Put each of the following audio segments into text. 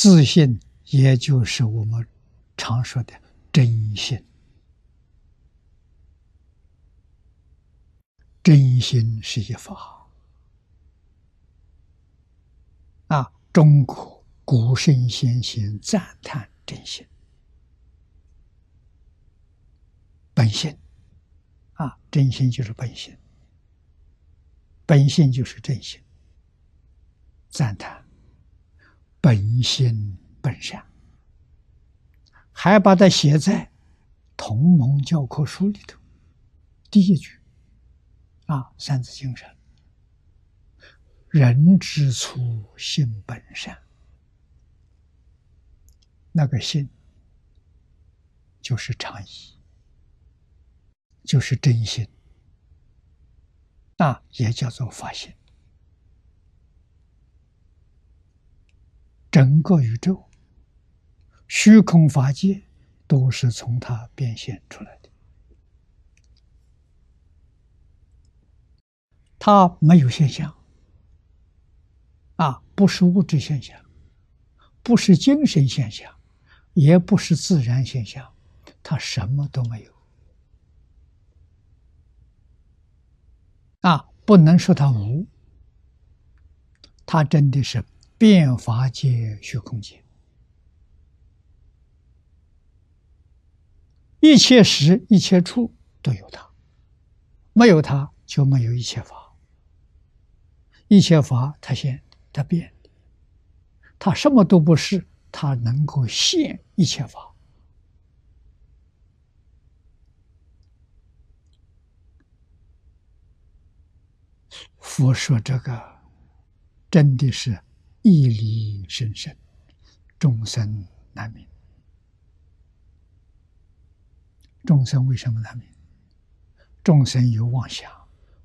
自信也就是我们常说的真心。真心是一法。啊！中国古圣先贤赞叹真心，本性。啊，真心就是本性，本性就是真心，赞叹。本心本善，还把它写在《同盟教科书》里头，第一句。啊，《三字经》上，人之初，性本善。那个性，就是常意，就是真心，那也叫做发心。整个宇宙，虚空法界，都是从它变现出来的。它没有现象，啊，不是物质现象，不是精神现象，也不是自然现象，它什么都没有，啊，不能说它无，它真的是变法界、虚空界，一切时、一切处都有它，没有它就没有一切法。一切法，它现，它变，它什么都不是，它能够现一切法。佛说这个，真的是义理深深，众生难明。众生为什么难明？众生有妄想，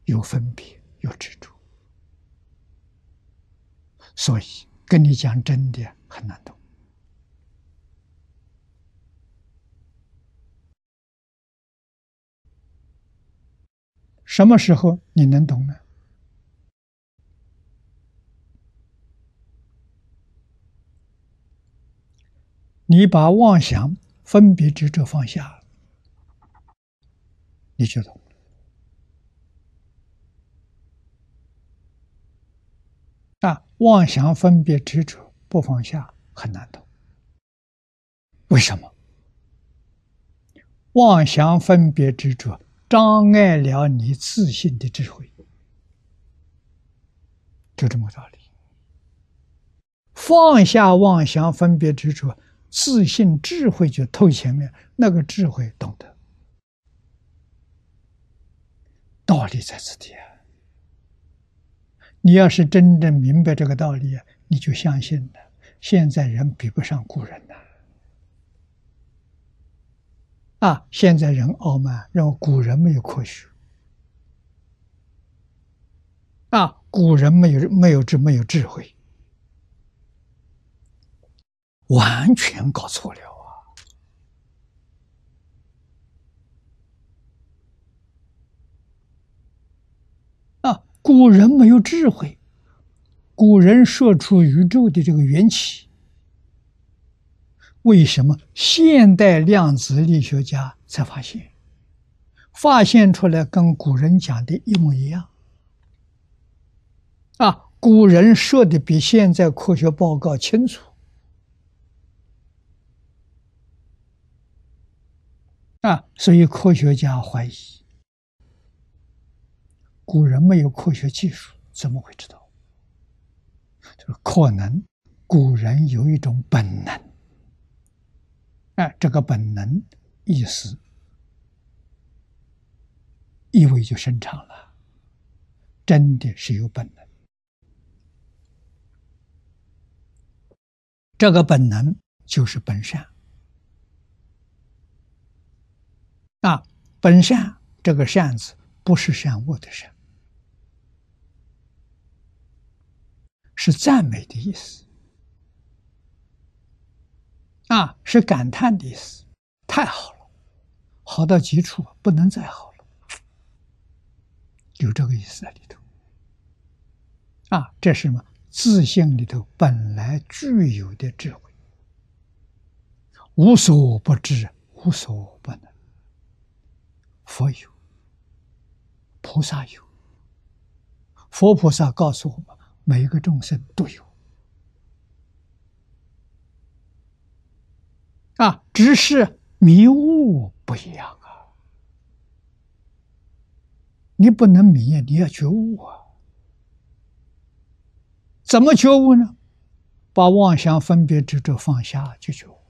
有分别，有执着。所以跟你讲真的很难懂。什么时候你能懂呢？你把妄想、分别执着放下，你就懂。啊，妄想分别执着不放下很难懂。为什么？妄想分别执着障碍了你自信的智慧，就这么个道理。放下妄想分别执着，自信智慧就透前面，那个智慧懂得道理在此地啊。你要是真正明白这个道理，你就相信了。现在人比不上古人呐！啊，现在人傲慢，认为古人没有科学，啊，古人没有没有智没有智慧，完全搞错了啊！啊。古人没有智慧，古人说出宇宙的这个缘起，为什么现代量子力学家才发现，发现出来跟古人讲的一模一样？啊，古人说的比现在科学报告清楚，啊，所以科学家怀疑。古人没有科学技术，怎么会知道？就是可能古人有一种本能，哎，这个本能意思意味就深长了，真的是有本能。这个本能就是本善啊，本善这个善字不是善恶的善。是赞美的意思，啊，是感叹的意思，太好了，好到极处，不能再好了，有这个意思在里头，啊，这是什么？自信里头本来具有的智慧，无所不知，无所不能。佛有，菩萨有，佛菩萨告诉我们，每一个众生都有。啊，只是迷悟不一样啊！你不能迷，你要觉悟啊！怎么觉悟呢？把妄想分别执着放下就觉悟。